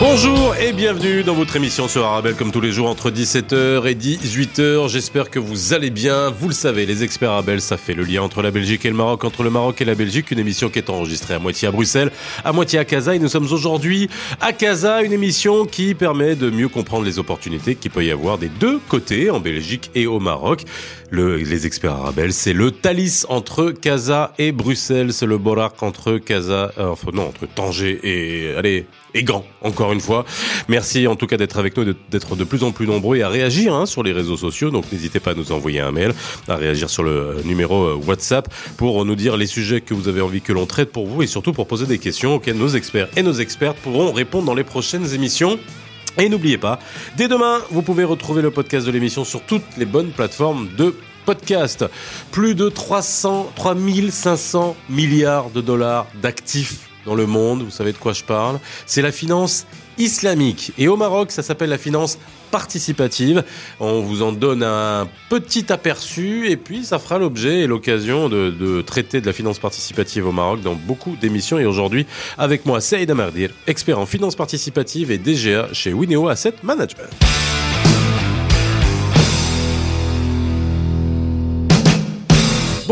Bonjour et bienvenue dans votre émission sur Arabelle comme tous les jours entre 17h et 18h. J'espère que vous allez bien. Vous le savez, les experts Arabelle, ça fait le lien entre la Belgique et le Maroc, entre le Maroc et la Belgique. Une émission qui est enregistrée à moitié à Bruxelles, à moitié à Casa. Et nous sommes aujourd'hui à Casa, une émission qui permet de mieux comprendre les opportunités qu'il peut y avoir des deux côtés, en Belgique et au Maroc. Le, les experts Arabelle, c'est le Thalys entre Casa et Bruxelles. C'est le Borak entre Casa, euh, enfin non, entre Tanger et, allez, et Gand, encore une fois. Merci en tout cas d'être avec nous, d'être de plus en plus nombreux et à réagir hein, sur les réseaux sociaux. Donc n'hésitez pas à nous envoyer un mail, à réagir sur le numéro euh, WhatsApp pour nous dire les sujets que vous avez envie que l'on traite pour vous et surtout pour poser des questions auxquelles nos experts et nos expertes pourront répondre dans les prochaines émissions. Et n'oubliez pas, dès demain, vous pouvez retrouver le podcast de l'émission sur toutes les bonnes plateformes de podcast. Plus de 300, 3500 milliards de dollars d'actifs dans le monde, vous savez de quoi je parle. C'est la finance islamique. Et au Maroc, ça s'appelle la finance participative. On vous en donne un petit aperçu et puis ça fera l'objet et l'occasion de, traiter de la finance participative au Maroc dans beaucoup d'émissions. Et aujourd'hui, avec moi, Saïd Amardir, expert en finance participative et DGA chez Wineo Asset Management.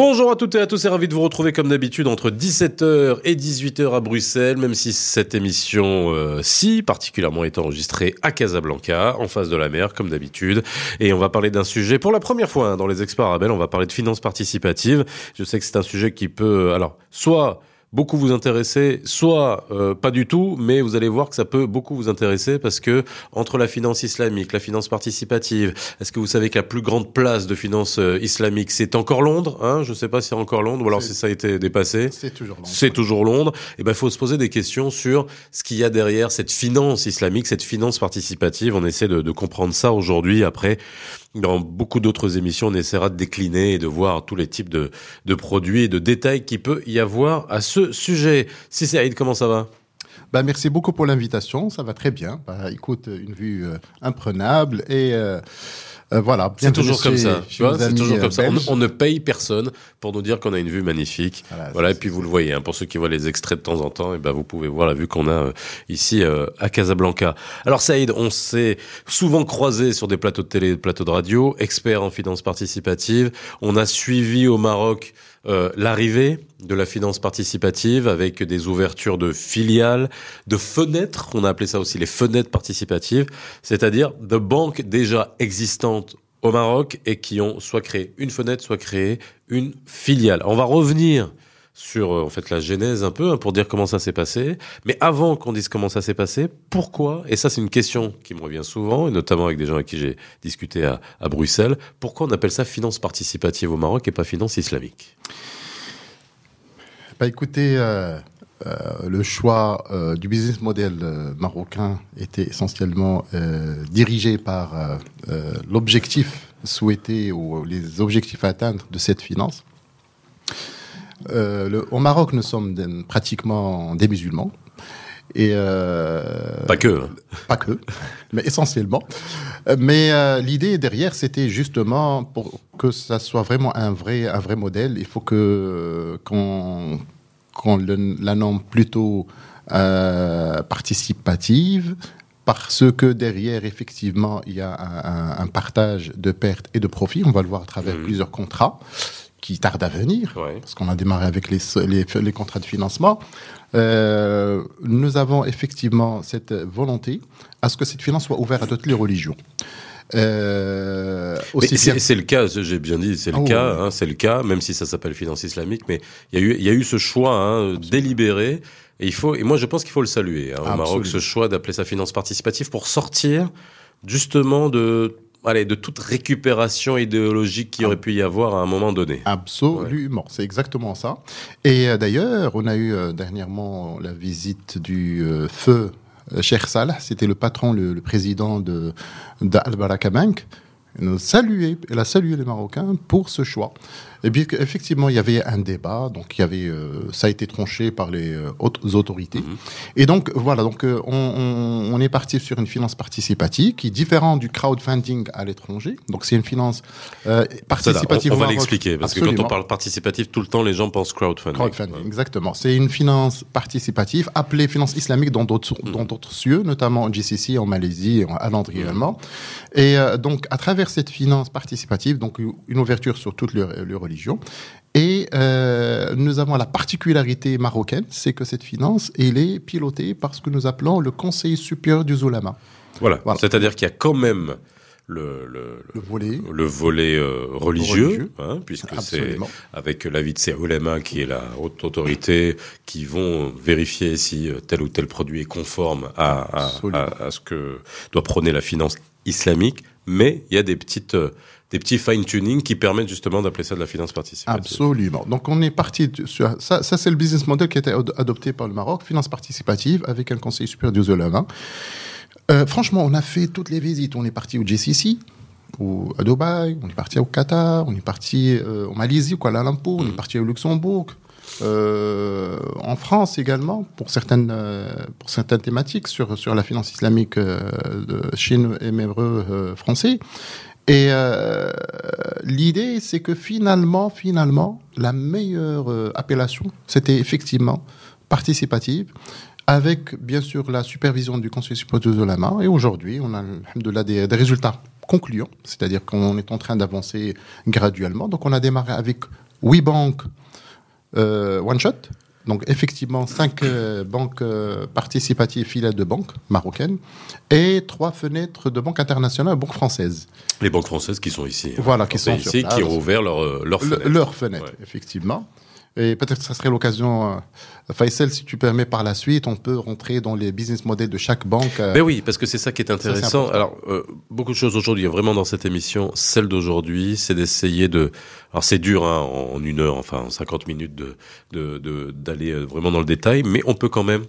Bonjour à toutes et à tous et ravi de vous retrouver comme d'habitude entre 17h et 18h à Bruxelles, même si cette émission-ci euh, particulièrement est enregistrée à Casablanca, en face de la mer comme d'habitude. Et on va parler d'un sujet pour la première fois hein, dans les experts on va parler de finances participatives. Je sais que c'est un sujet qui peut, alors, soit beaucoup vous intéresser, soit euh, pas du tout, mais vous allez voir que ça peut beaucoup vous intéresser parce que entre la finance islamique, la finance participative, est-ce que vous savez que la plus grande place de finance euh, islamique, c'est encore Londres hein? Je ne sais pas si c'est encore Londres ou alors si ça a été dépassé. C'est toujours Londres. C'est toujours Londres. Et eh ben, il faut se poser des questions sur ce qu'il y a derrière cette finance islamique, cette finance participative. On essaie de, de comprendre ça aujourd'hui après dans beaucoup d'autres émissions, on essaiera de décliner et de voir tous les types de, de produits et de détails qu'il peut y avoir à ce sujet. Si c'est Aïd, comment ça va? Bah, merci beaucoup pour l'invitation, ça va très bien. Bah, écoute, une vue euh, imprenable et euh, euh, voilà. C'est toujours comme ça. Tu vois, c'est toujours comme ça. On, on, ne paye personne pour nous dire qu'on a une vue magnifique. Voilà. voilà et puis vous le voyez. Hein, pour ceux qui voient les extraits de temps en temps, et ben vous pouvez voir la vue qu'on a euh, ici euh, à Casablanca. Alors Saïd, on s'est souvent croisé sur des plateaux de télé, des plateaux de radio, expert en finance participative. On a suivi au Maroc euh, l'arrivée de la finance participative avec des ouvertures de filiales, de fenêtres, on a appelé ça aussi les fenêtres participatives, c'est-à-dire de banques déjà existantes au Maroc et qui ont soit créé une fenêtre, soit créé une filiale. On va revenir sur en fait la genèse un peu hein, pour dire comment ça s'est passé. Mais avant qu'on dise comment ça s'est passé, pourquoi Et ça c'est une question qui me revient souvent, et notamment avec des gens avec qui j'ai discuté à, Bruxelles. Pourquoi on appelle ça finance participative au Maroc et pas finance islamique? Bah écoutez. Euh... Euh, le choix euh, du business model euh, marocain était essentiellement dirigé par l'objectif souhaité ou les objectifs à atteindre de cette finance. Euh, le, au Maroc, nous sommes des, pratiquement des musulmans. Et euh, pas que, pas que, mais essentiellement. Mais euh, l'idée derrière, c'était justement pour que ça soit vraiment un vrai, un vrai modèle. Il faut que qu'on qu'on la nomme plutôt participative, parce que derrière, effectivement, il y a un, un, un, partage de pertes et de profits. On va le voir à travers mmh. plusieurs contrats qui tarde à venir, ouais. parce qu'on a démarré avec les, les, les contrats de financement. Euh, nous avons effectivement cette volonté à ce que cette finance soit ouverte à toutes les religions. Euh, c'est le cas, j'ai bien dit, c'est le oh, cas, hein, c'est le cas, même si ça s'appelle finance islamique, mais il y a eu, il y a eu ce choix hein, délibéré. Et il faut, et moi je pense qu'il faut le saluer hein, au. Maroc, ce choix d'appeler ça finance participative pour sortir justement de allez, de toute récupération idéologique qui aurait pu y avoir à un moment donné. Absolument, c'est exactement ça. Et euh, d'ailleurs, on a eu euh, dernièrement la visite du euh, feu Cheikh Salah, c'était le patron, le, président de d'Al Baraka Bank, elle a salué les Marocains pour ce choix. Et bien effectivement, il y avait un débat, donc il y avait, euh, ça a été tranché par les euh, autres autorités. Mhm. Et donc voilà, donc euh, on, on, on est parti sur une finance participative qui est différente du crowdfunding à l'étranger. Donc c'est une finance euh, participative. on, on va l'expliquer, parce que quand on parle participatif, tout le temps, les gens pensent crowdfunding. Crowdfunding, exactement. C'est une finance participative appelée finance islamique dans d'autres Mm. dans d'autres cieux, notamment en GCC, en Malaisie, en- à Londres Mm. également. Et euh, donc, à travers cette finance participative, donc une ouverture sur toutes les, les religions. Et euh, nous avons la particularité marocaine, c'est que cette finance, elle est pilotée par ce que nous appelons le Conseil supérieur du Zulama. Voilà. Voilà. C'est-à-dire qu'il y a quand même le, le, Le volet. le volet euh, religieux, Religieux. hein, puisque c'est avec l'avis de ces ulémas qui est la haute autorité qui vont vérifier si euh, tel ou tel produit est conforme à, à, Absolument. à- à ce que doit prôner la finance islamique, mais il y a des petites des petits fine-tuning qui permettent justement d'appeler ça de la finance participative. Absolument. Donc on est parti sur ça. Ça c'est le business model qui a été ad- adopté par le Maroc, finance participative avec un conseil supérieur du Zulama. Euh, franchement, on a fait toutes les visites. On est parti au GCC, ou à Dubaï, on est parti au Qatar, on est parti euh, en Malaisie, Kuala Lumpur, on est parti au Luxembourg, euh, en France également pour certaines euh, pour certaines thématiques sur sur la finance islamique euh, de Chine et euh, français. Et euh, l'idée, c'est que finalement, finalement, la meilleure euh, appellation, c'était effectivement participative, avec bien sûr la supervision du Conseil supérieur de la main. Et aujourd'hui, on a alhamdoulilah, des, des résultats concluants, c'est-à-dire qu'on est en train d'avancer graduellement. Donc, on a démarré avec huit banques euh, one shot. Donc effectivement, cinq euh, banques euh, participatives filiales de banques marocaines et trois fenêtres de banques internationales, banques françaises. Les banques françaises qui sont ici. hein. Voilà, qui sont ici, sur place. qui ont ouvert leur, euh, leur Le- fenêtre. leurs fenêtres, Ouais. effectivement. Et peut-être que ça serait l'occasion, euh, Faisal, si tu permets par la suite, on peut rentrer dans les business models de chaque banque. Ben oui, parce que c'est ça qui est intéressant. Alors, euh, beaucoup de choses aujourd'hui, vraiment dans cette émission, celle d'aujourd'hui, c'est d'essayer de... Alors c'est dur hein, en une heure, enfin en 50 minutes, de de- de- d'aller euh, vraiment dans le détail, mais on peut quand même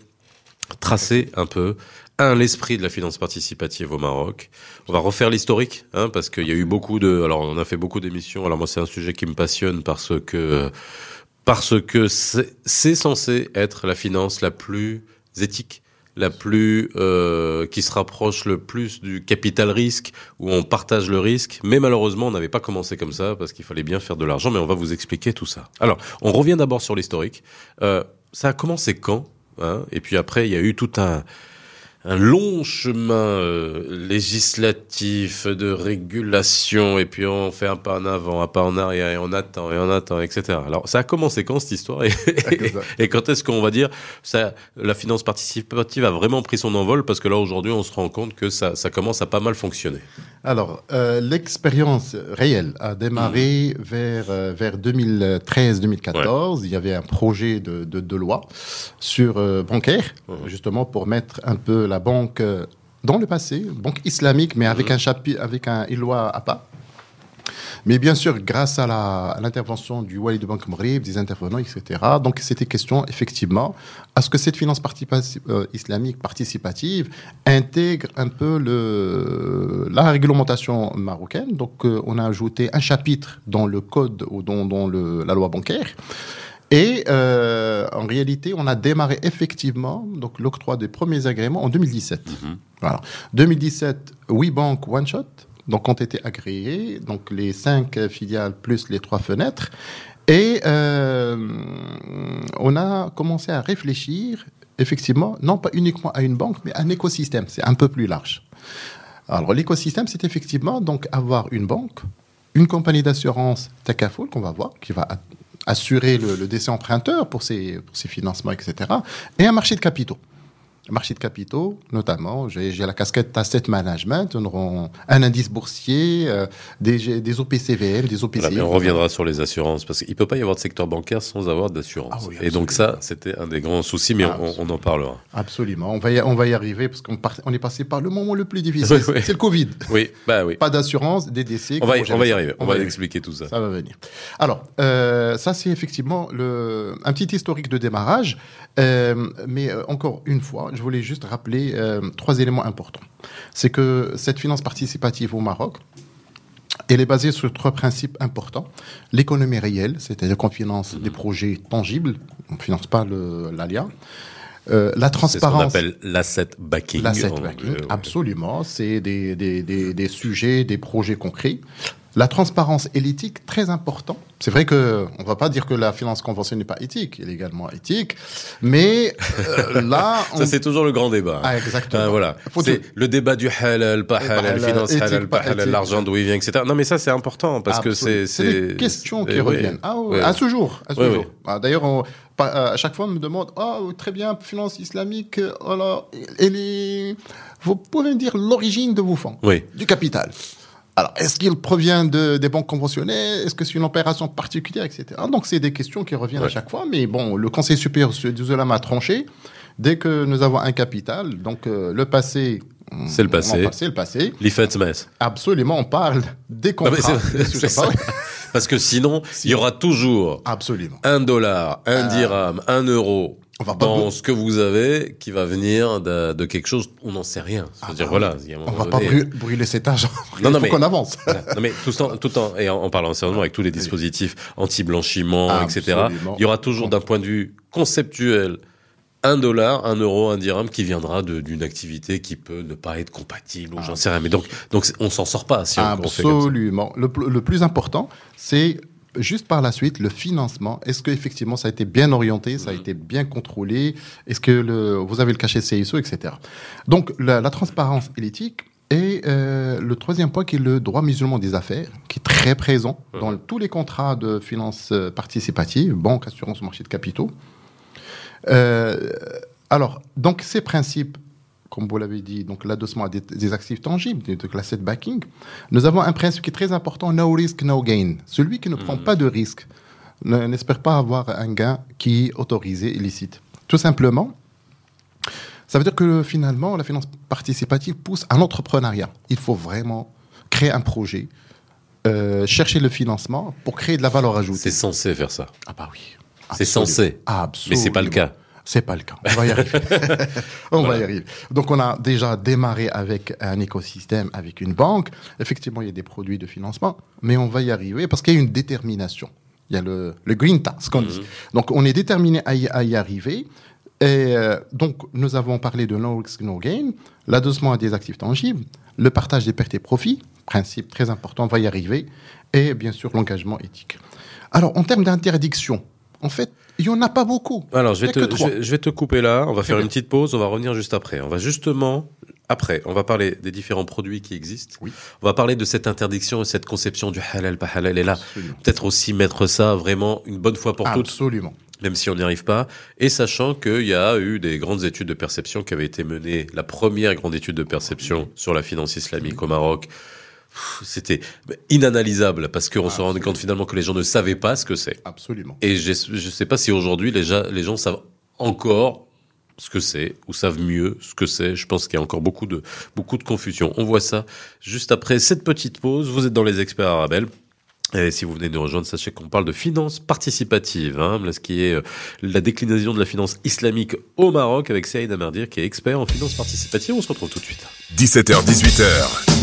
tracer un peu un l'esprit de la finance participative au Maroc. On va refaire l'historique, hein, parce qu'il y a eu beaucoup de. Alors on a fait beaucoup d'émissions. Alors moi c'est un sujet qui me passionne parce que parce que c'est censé être la finance la plus éthique, la plus euh, qui se rapproche le plus du capital risque où on partage le risque. Mais malheureusement, on n'avait pas commencé comme ça parce qu'il fallait bien faire de l'argent. Mais on va vous expliquer tout ça. Alors, on revient d'abord sur l'historique. Euh, ça a commencé quand hein? Et puis après, il y a eu tout un un long chemin euh, législatif de régulation et puis on fait un pas en avant, un pas en arrière et on attend et on attend, etc. Alors ça a commencé quand cette histoire et, et quand est-ce qu'on va dire ça, la finance participative a vraiment pris son envol parce que là aujourd'hui on se rend compte que ça, ça commence à pas mal fonctionner. Alors, euh, l'expérience réelle a démarré vers, euh, vers 2013-2014. Il y avait un projet de, de, de loi sur bancaire, Mhm. justement pour mettre un peu la banque euh, dans le passé, banque islamique, mais avec un chapitre, avec un une loi à part. Mais bien sûr, grâce à la- à l'intervention du Wali de Banque Maghreb, des intervenants, etc. Donc, c'était question, effectivement, à ce que cette finance partipa- euh, islamique participative intègre un peu le, la réglementation marocaine. Donc, euh, on a ajouté un chapitre dans le code ou dans, dans le- la loi bancaire. Et euh, en réalité, on a démarré effectivement donc l'octroi des premiers agréments en 2017. Voilà. 2017, 8 banques one shot donc ont été agréées, donc les cinq filiales plus les trois fenêtres. Et euh, on a commencé à réfléchir, effectivement, non pas uniquement à une banque, mais à un écosystème. C'est un peu plus large. Alors l'écosystème, c'est effectivement donc avoir une banque, une compagnie d'assurance Takaful qu'on va voir, qui va assurer le, décès emprunteur pour ses financements, etc. Et un marché de capitaux. Marché de capitaux, notamment, j'ai la casquette asset management, on un indice boursier, euh, des, des OPCVM, des. Voilà, mais on reviendra sur les assurances parce qu'il peut pas y avoir de secteur bancaire sans avoir d'assurance. Ah oui, et donc ça, c'était un des grands soucis, mais Ah, on, on en parlera. Absolument, on va y, on va y arriver parce qu'on on est passé par le moment le plus difficile, Oui, oui. c'est le Covid. Oui, bah oui. Pas d'assurance, des décès. On va, y, on va arriver. On, va expliquer tout ça. Ça va venir. Alors, euh, ça c'est effectivement le, un petit historique de démarrage. Euh, mais euh, encore une fois, je voulais juste rappeler euh, trois éléments importants. C'est que cette finance participative au Maroc, Elle est basée sur trois principes importants. L'économie réelle, c'est-à-dire qu'on finance des projets tangibles, on ne finance pas l'ALIA. Euh, la transparence. C'est ce qu'on appelle l'asset backing. L'asset backing, absolument. C'est des, des, des, des, sujets, des projets concrets. La transparence et l'éthique, très important. C'est vrai que on va pas dire que la finance conventionnelle n'est pas éthique, elle est également éthique, mais euh, là, ça c'est toujours le grand débat. Ah, exactement. Voilà, c'est le débat du halal, pas halal, finance halal, pas halal, l'argent d'où il vient, etc. Non, mais ça c'est important parce que c'est c'est des questions qui reviennent. Ah, à ce jour, à ce jour. Ah, D'ailleurs, à chaque fois on me demande, oh très bien, finance islamique, alors, elle est, vous pouvez me dire l'origine de vos fonds, oui. du capital. Alors, est-ce qu'il provient de, des banques conventionnelles? Est-ce que c'est une opération particulière, etc. Donc, c'est des questions qui reviennent à chaque fois. Mais bon, le Conseil supérieur du Zolam a tranché. Dès que nous avons un capital, donc euh, le passé, c'est le passé. C'est le passé. L'IFETMES. Absolument, on parle des contrats. Parce que sinon, il y aura toujours Absolument. un dollar, un ah. dirham, un euro dans ce que vous avez qui va venir de, de quelque chose, on n'en sait rien. Ah dire, bah voilà, on va pas brûler, cet argent. Non, non, Il faut qu'on avance. non, mais tout en, tout en, et en, parlant sérieusement avec tous les dispositifs anti-blanchiment, etc., il y aura toujours d'un point de vue conceptuel un dollar, un euro, un dirham qui viendra d'une activité qui peut ne pas être compatible ou j'en sais rien. Mais donc, donc on s'en sort pas si on, Absolument. fait comme ça. Absolument. Le, le plus important, c'est juste par la suite, le financement, est-ce qu'effectivement ça a été bien orienté, ça a mm. été bien contrôlé? Est-ce que le, vous avez le cachet CISO, etc. Donc la, transparence et l'éthique. Et euh, le troisième point qui est le droit musulman des affaires, qui est très présent mm. dans tous les contrats de finances euh, participatives, banque, assurance, marché de capitaux. Euh, alors, donc ces principes comme vous l'avez dit, donc l'adossement à des, actifs tangibles, de l'asset backing, nous avons un principe qui est très important, no risk, no gain. Celui qui ne prend hmm. pas de risque n'espère pas avoir un gain qui est autorisé, illicite. Tout simplement, ça veut dire que finalement, la finance participative pousse à l'entrepreneuriat. Il faut vraiment créer un projet, euh, chercher le financement pour créer de la valeur ajoutée. C'est censé faire ça. Ah bah oui. C'est censé. Absolument. Mais c'est pas le cas. C'est pas le cas. On va y arriver. on va y arriver. Donc, on a déjà démarré avec un écosystème, avec une banque. Effectivement, il y a des produits de financement, mais on va y arriver parce qu'il y a une détermination. Il y a le, le green task qu'on dit. Mhm. Donc, on est déterminé à y, arriver. Et euh, donc, nous avons parlé de no risk, no gain, l'adossement à des actifs tangibles, le partage des pertes et profits, principe très important, on va y arriver, et bien sûr l'engagement éthique. Alors, en termes d'interdiction, en fait, il n'y en a pas beaucoup. Alors, je vais, te, je, vais te couper là. On va faire une petite pause. On va revenir juste après. On va justement, après, on va parler des différents produits qui existent. Oui. On va parler de cette interdiction et cette conception du halal, pas halal. Et là, peut-être aussi mettre ça vraiment une bonne fois pour toutes. Absolument. Même si on n'y arrive pas. Et sachant qu'il y a eu des grandes études de perception qui avaient été menées. La première grande étude de perception sur la finance islamique au Maroc c'était inanalysable parce qu'on se rendait compte finalement que les gens ne savaient pas ce que c'est. Absolument. Et je ne sais pas si aujourd'hui les, les gens savent encore ce que c'est ou savent mieux ce que c'est. Je pense qu'il y a encore beaucoup de, beaucoup de confusion. On voit ça juste après cette petite pause. Vous êtes dans les experts arabes. Et si vous venez de nous rejoindre, sachez qu'on parle de finance participative, hein, ce qui est euh, la déclinaison de la finance islamique au Maroc avec Saïd Amerdir qui est expert en finance participative. On se retrouve tout de suite. 17h, 18h.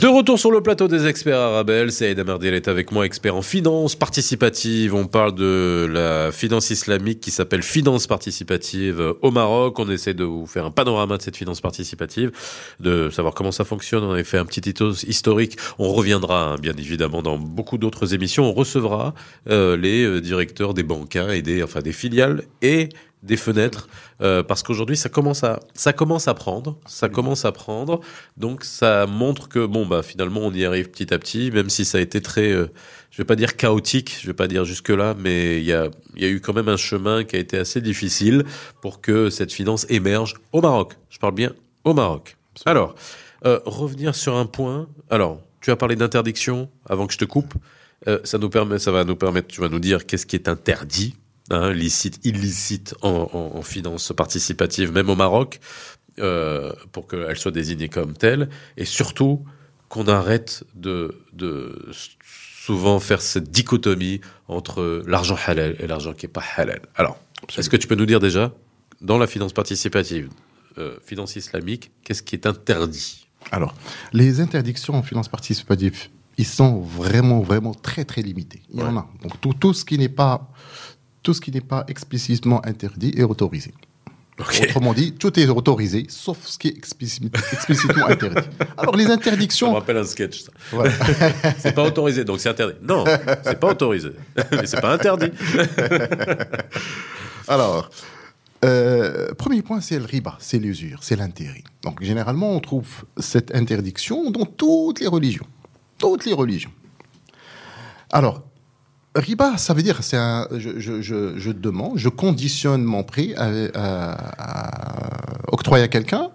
De retour sur le plateau des experts Arabelle, Saïd Amardiel est avec moi, expert en finance participative. On parle de la finance islamique qui s'appelle finance participative au Maroc. On essaie de vous faire un panorama de cette finance participative, de savoir comment ça fonctionne. On a fait un petit historique. On reviendra, hein, bien évidemment, dans beaucoup d'autres émissions. On recevra euh, les euh, directeurs des banques et des, enfin, des filiales et des fenêtres euh, parce qu'aujourd'hui ça commence à ça commence à prendre ça commence à prendre. Donc ça montre que bon bah finalement on y arrive petit à petit même si ça a été très euh, je vais pas dire chaotique je vais pas dire jusque là mais il y a il y a eu quand même un chemin qui a été assez difficile pour que cette finance émerge au Maroc. Je parle bien au Maroc. Alors euh, revenir sur un point. Alors tu as parlé d'interdiction avant que je te coupe. Ça nous permet ça va nous permettre tu vas nous dire qu'est-ce qui est interdit hein, licite, illicite en, en, finance participative, même au Maroc, euh, pour qu'elle soit désignée comme telle, et surtout qu'on arrête de, de souvent faire cette dichotomie entre l'argent halal et l'argent qui est pas halal. Alors, est-ce que tu peux nous dire déjà dans la finance participative, euh, finance islamique, qu'est-ce qui est interdit? Alors, les interdictions en finance participative, ils sont vraiment, vraiment très, très limités. Il y en a. Donc, tout, tout ce qui n'est pas, tout ce qui n'est pas explicitement interdit est autorisé. Autrement dit, tout est autorisé, sauf ce qui est explicitement, interdit. Alors, les Ça me interdictions. rappelle un sketch. Ça. Voilà. C'est pas autorisé, donc c'est interdit. Non, c'est pas autorisé, mais c'est pas interdit. Alors, euh, premier point, c'est le riba, c'est l'usure, c'est l'intérêt. Donc, généralement, on trouve cette interdiction dans toutes les religions. Toutes les religions. Alors, riba, ça veut dire, c'est un, je, je, je, je demande, je conditionne mon prix à, à- à octroyer à quelqu'un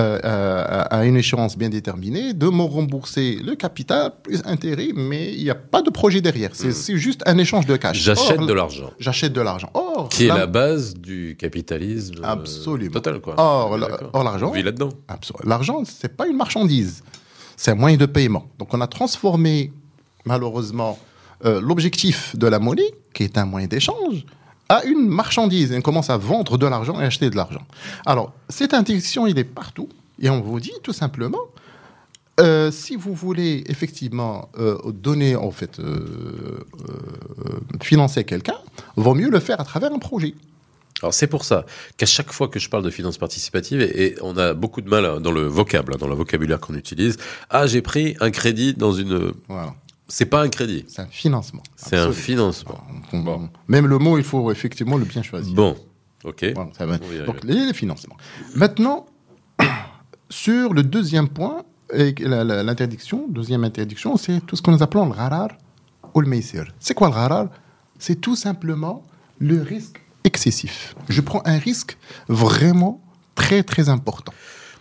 euh, à, à une échéance bien déterminée de me rembourser le capital plus intérêt, mais il n'y a pas de projet derrière. C'est c'est juste un échange de cash. J'achète Or, de l'argent, J'achète de l'argent. Or, qui est la- base du capitalisme euh, Absolument. total, quoi. Or, or, l'argent- On vit là-dedans. L'argent, c'est pas une marchandise, c'est un moyen de paiement. Donc, on a transformé, malheureusement, euh, l'objectif de la monnaie, qui est un moyen d'échange, à une marchandise. Et on commence à vendre de l'argent et acheter de l'argent. Alors, cette interdiction, il est partout. Et on vous dit tout simplement, euh, si vous voulez effectivement euh, donner, en fait, euh, financer quelqu'un, vaut mieux le faire à travers un projet. Alors c'est pour ça qu'à chaque fois que je parle de finance participative, et, et on a beaucoup de mal hein, dans le vocable, hein, dans le vocabulaire qu'on utilise, ah j'ai pris un crédit dans une... Voilà. C'est pas un crédit, C'est un financement. c'est un financement. On- on- Bon. Même le mot, il faut effectivement le bien choisir. Bon, ok. Voilà, ça va. Donc, les, les financements. Maintenant, sur le deuxième point, l'interdiction, deuxième interdiction, c'est tout ce que nous appelons le gharar ou le meissir. C'est quoi le gharar? C'est tout simplement le risque excessif. Je prends un risque vraiment très, très important.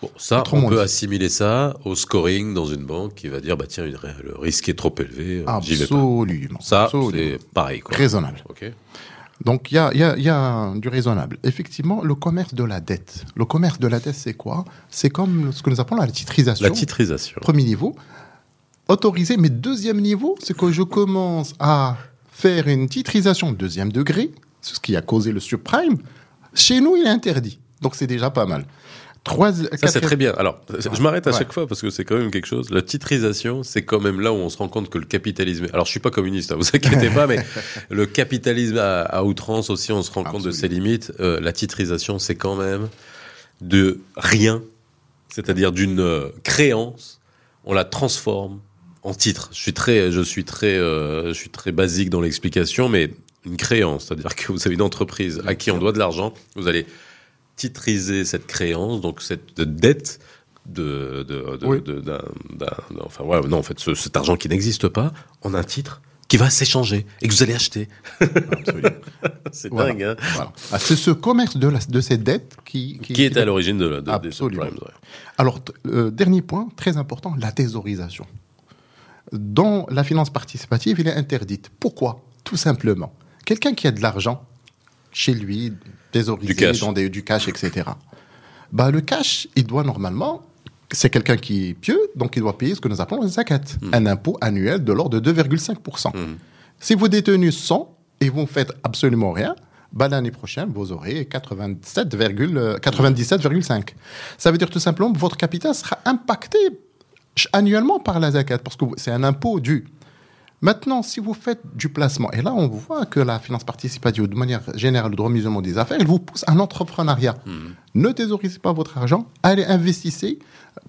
Bon, ça, Autrement on peut dit. assimiler ça au scoring dans une banque qui va dire, bah tiens, le risque est trop élevé, euh, j'y vais pas. Absolument. Ça, c'est pareil, quoi. Raisonnable. Ok. Donc, il y a, y a- y a du raisonnable. Effectivement, le commerce de la dette. Le commerce de la dette, c'est quoi? C'est comme ce que nous appelons la titrisation. La titrisation. Premier niveau. Autorisé, mais deuxième niveau, c'est que je commence à faire une titrisation deuxième degré, ce qui a causé le subprime. Chez nous, il est interdit. Donc, c'est déjà pas mal. Trois, Ça, c'est très bien. Alors, je m'arrête à Ouais. chaque fois parce que c'est quand même quelque chose. La titrisation, c'est quand même là où on se rend compte que le capitalisme. Alors, je suis pas communiste, hein, vous inquiétez pas, mais le capitalisme à, à outrance aussi, on se rend compte de ses limites. Euh, la titrisation, c'est quand même de rien, c'est-à-dire d'une euh, créance, on la transforme en titre. Je suis très, je suis très, euh, je suis très basique dans l'explication, mais une créance, c'est-à-dire que vous avez une entreprise à qui on doit de l'argent, vous allez titriser cette créance, donc cette dette de, de, de- Oui. de- d'un, d'un- enfin non en fait ce- cet argent qui n'existe pas en un titre qui va s'échanger et que vous allez acheter. C'est Voilà. dingue, hein Voilà. Ah, c'est ce commerce de, la- de ces dettes qui, Qui est à l'origine de, la- de, des Absolument. subprimes, ouais. Alors, euh, dernier point, très important, la thésaurisation. Dans la finance participative, il est interdite. Pourquoi? Tout simplement. Quelqu'un qui a de l'argent chez lui, thésaurisé Du cash. dans des- du cash, etc. Bah, le cash, il doit normalement, c'est quelqu'un qui est pieux, donc il doit payer ce que nous appelons le zakat, un impôt annuel de l'ordre de 2,5%. Mhm. Si vous détenez 100 et vous ne faites absolument rien, bah, l'année prochaine, vous aurez 87, euh, 97,5. Ça veut dire tout simplement que votre capital sera impacté annuellement par la zakat, parce que c'est un impôt dû. Maintenant, si vous faites du placement, et là on voit que la finance participative, de manière générale, le droit musulman des affaires, il vous pousse à l'entrepreneuriat. Ne thésaurisez pas votre argent, allez investissez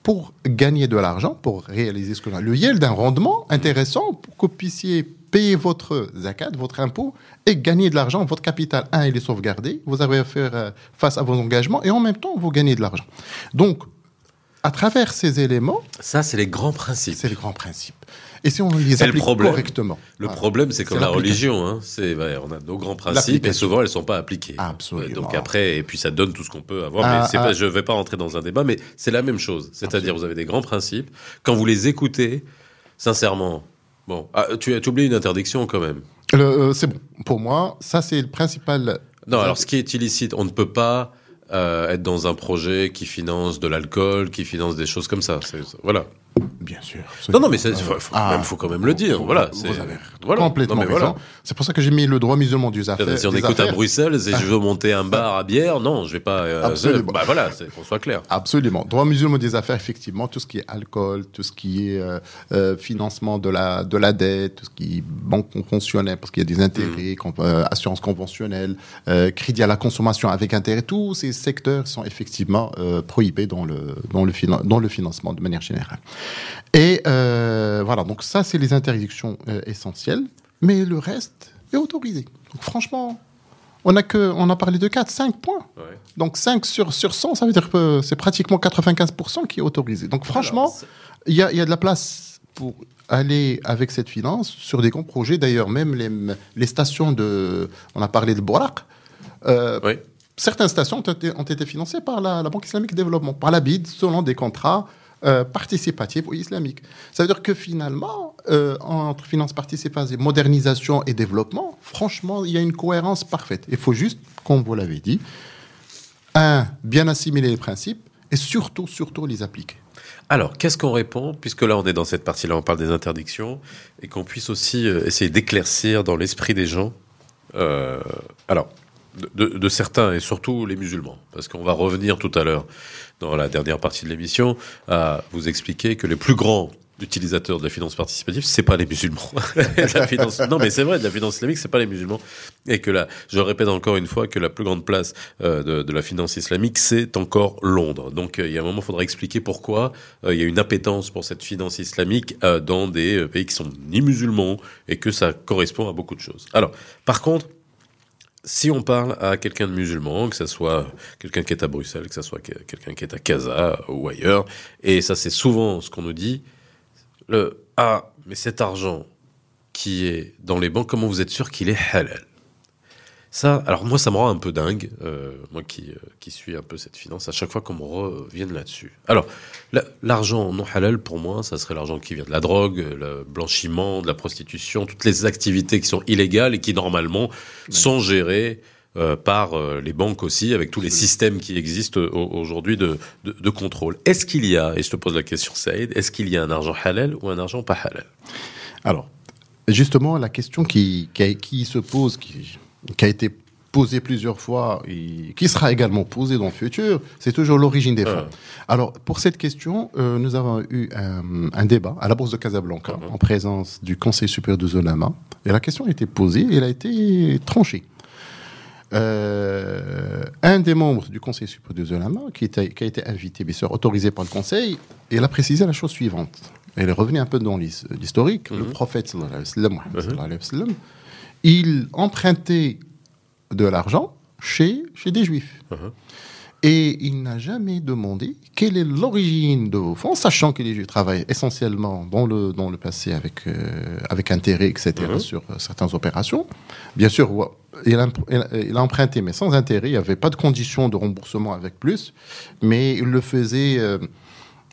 pour gagner de l'argent, pour réaliser ce que l'on a. Le yield d'un rendement intéressant pour que vous puissiez payer votre zakat, votre impôt, et gagner de l'argent. Votre capital, un, il est sauvegardé, vous avez à faire euh, face à vos engagements, et en même temps, vous gagnez de l'argent. Donc, à travers ces éléments, Ça, c'est les grands principes. c'est le grand principe. Et si on les Et le applique problème- correctement Le voilà. problème, c'est comme la religion. Hein. C'est, on a nos grands principes et souvent elles sont pas appliquées. Absolument. Donc après, et puis ça donne tout ce qu'on peut avoir. Ah, mais ah. pas, je vais pas rentrer dans un débat, mais c'est la même chose. C'est-à-dire, vous avez des grands principes. Quand vous les écoutez, sincèrement, bon, ah, tu as oublié une interdiction quand même. Euh, c'est bon. Pour moi, ça, c'est le principal. Non, alors ce qui est illicite, on ne peut pas euh, être dans un projet qui finance de l'alcool, qui finance des choses comme ça. Voilà. Bien sûr. Non, non, mais il faut, faut, ah, faut, quand même le dire. voilà, vous avez voilà. complètement raison. Voilà. C'est pour ça que j'ai mis le droit musulman du affaires. Si on écoute à Bruxelles, si je veux monter un bar à bière, non, je vais pas. Euh, Absolument. Bah voilà, qu'on soit clair. Absolument. Droit musulman des affaires, effectivement, tout ce qui est alcool, tout ce qui est euh, euh, financement de la de la dette, tout ce qui est banque conventionnelle, parce qu'il y a des intérêts, mmh. assurance conventionnelle, crédit à la consommation avec intérêt, tous ces secteurs sont effectivement prohibés dans le dans le dans le financement de manière générale. Et euh, voilà, donc ça, c'est les interdictions euh, essentielles, mais le reste est autorisé. Donc franchement, on a, que, on a parlé de 4, 5 points. Donc 5 sur, sur 100, ça veut dire que c'est pratiquement 95% qui est autorisé. Donc franchement, il y a, y a de la place pour aller avec cette finance sur des grands projets. D'ailleurs, même les, les, stations de... On a parlé de Borak. Euh, certaines stations ont été, ont été financées par la, la, Banque islamique de développement, par la BID, selon des contrats euh, participative ou islamique. Ça veut dire que finalement, euh, entre finances participatives, modernisation et développement, franchement, il y a une cohérence parfaite. Il faut juste, comme vous l'avez dit, un, bien assimiler les principes et surtout, surtout les appliquer. Alors, qu'est-ce qu'on répond, puisque là on est dans cette partie-là, on parle des interdictions, et qu'on puisse aussi euh, essayer d'éclaircir dans l'esprit des gens. alors, de, certains et surtout les musulmans, parce qu'on va revenir tout à l'heure dans la dernière partie de l'émission à vous expliquer que les plus grands utilisateurs de la finance participative, c'est pas les musulmans. non, mais c'est vrai, de la finance islamique, c'est pas les musulmans. Et que là, je répète encore une fois que la plus grande place euh, de, la finance islamique, c'est encore Londres. Donc, euh, il y a un moment, il faudra expliquer pourquoi euh, il y a une appétence pour cette finance islamique dans des pays qui sont ni musulmans et que ça correspond à beaucoup de choses. Alors, par contre, si on parle à quelqu'un de musulman, que ce soit quelqu'un qui est à Bruxelles, que ce soit quelqu'un qui est à Casa ou ailleurs, et ça c'est souvent ce qu'on nous dit, le Ah, mais cet argent qui est dans les banques, comment vous êtes sûr qu'il est halal? Ça, alors moi, ça me rend un peu dingue, euh, moi qui, euh, qui suis un peu cette finance, à chaque fois qu'on me revienne là-dessus. Alors, l'argent non halal, pour moi, ça serait l'argent qui vient de la drogue, le blanchiment, de la prostitution, toutes les activités qui sont illégales et qui, normalement, sont gérées euh, par les banques aussi, avec tous les systèmes qui existent aujourd'hui de, de, contrôle. Est-ce qu'il y a, et je te pose la question Saïd, est-ce qu'il y a un argent halal ou un argent pas halal? Alors, justement, la question qui, qui, qui se pose, qui, qui a été posé plusieurs fois et qui sera également posé dans le futur, c'est toujours l'origine des fonds. Alors, pour cette question, euh, nous avons eu un, débat à la Bourse de Casablanca uh-huh. en présence du Conseil supérieur de Zonama. Et la question a été posée et elle a été tranchée. Euh, un des membres du Conseil supérieur de Zonama, qui, qui a été invité, bien sûr, autorisé par le Conseil, il a précisé la chose suivante. Elle est revenue un peu dans l'historique. Le uh-huh. prophète, sallallahu alayhi wa sallam, uh-huh il empruntait de l'argent chez, chez des juifs. Uh-huh. Et il n'a jamais demandé quelle est l'origine de vos fonds, sachant que les Juifs travaillent essentiellement dans le, dans le passé avec, euh, avec intérêt, etc., uh-huh. sur euh, certaines opérations. Bien sûr, il a, il a, emprunté, mais sans intérêt. Il n'y avait pas de condition de remboursement avec plus, mais il le faisait euh,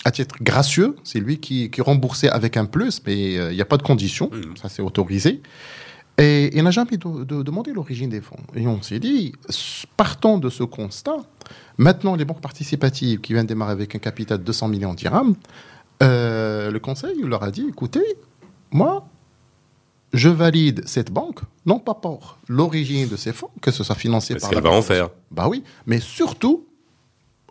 à titre gracieux. C'est lui qui, qui, remboursait avec un plus, mais il n'y a pas de condition. Mm. Ça, c'est autorisé. Et il n'a jamais demandé l'origine des fonds. Et on s'est dit, partant de ce constat, maintenant les banques participatives qui viennent démarrer avec un capital de 200 millions de dirhams, euh, le conseil leur a dit, écoutez, moi, je valide cette banque, non pas pour l'origine de ces fonds, que ce soit financé par... Ce qu'elle va en faire. Bah oui, mais surtout,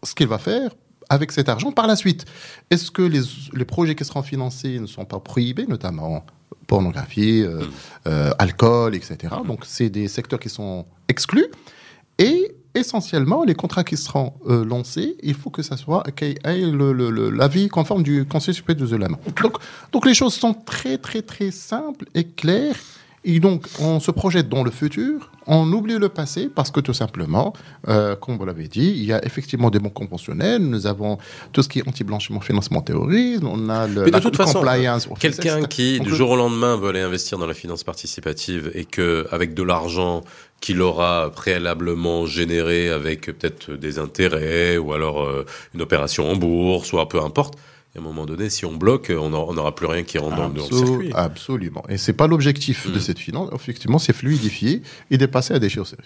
ce qu'il va faire avec cet argent par la suite. Est-ce que les, les projets qui seront financés ne sont pas prohibés, notamment pornographie, euh, euh, alcool, etc. Donc, c'est des secteurs qui sont exclus. Et essentiellement, les contrats qui seront euh, lancés, il faut que ça soit l'avis conforme du Conseil supérieur de l'AMA. Donc, donc, les choses sont très, très, très simples et claires. Et donc, on se projette dans le futur, on oublie le passé parce que tout simplement, euh, comme vous l'avez dit, il y a effectivement des bons conventionnels, nous avons tout ce qui est anti-blanchiment, financement, terrorisme, on a le, Mais de toute façon, quelqu'un qui, du jour au lendemain, veut aller investir dans la finance participative et que, avec de l'argent qu'il aura préalablement généré avec peut-être des intérêts ou alors euh, une opération en bourse ou peu importe, Et à un moment donné, si on bloque, on n'aura plus rien qui rentre dans, le circuit. Absolument. Et c'est pas l'objectif de mm. cette finance. Effectivement, c'est fluidifier et dépasser à des choses.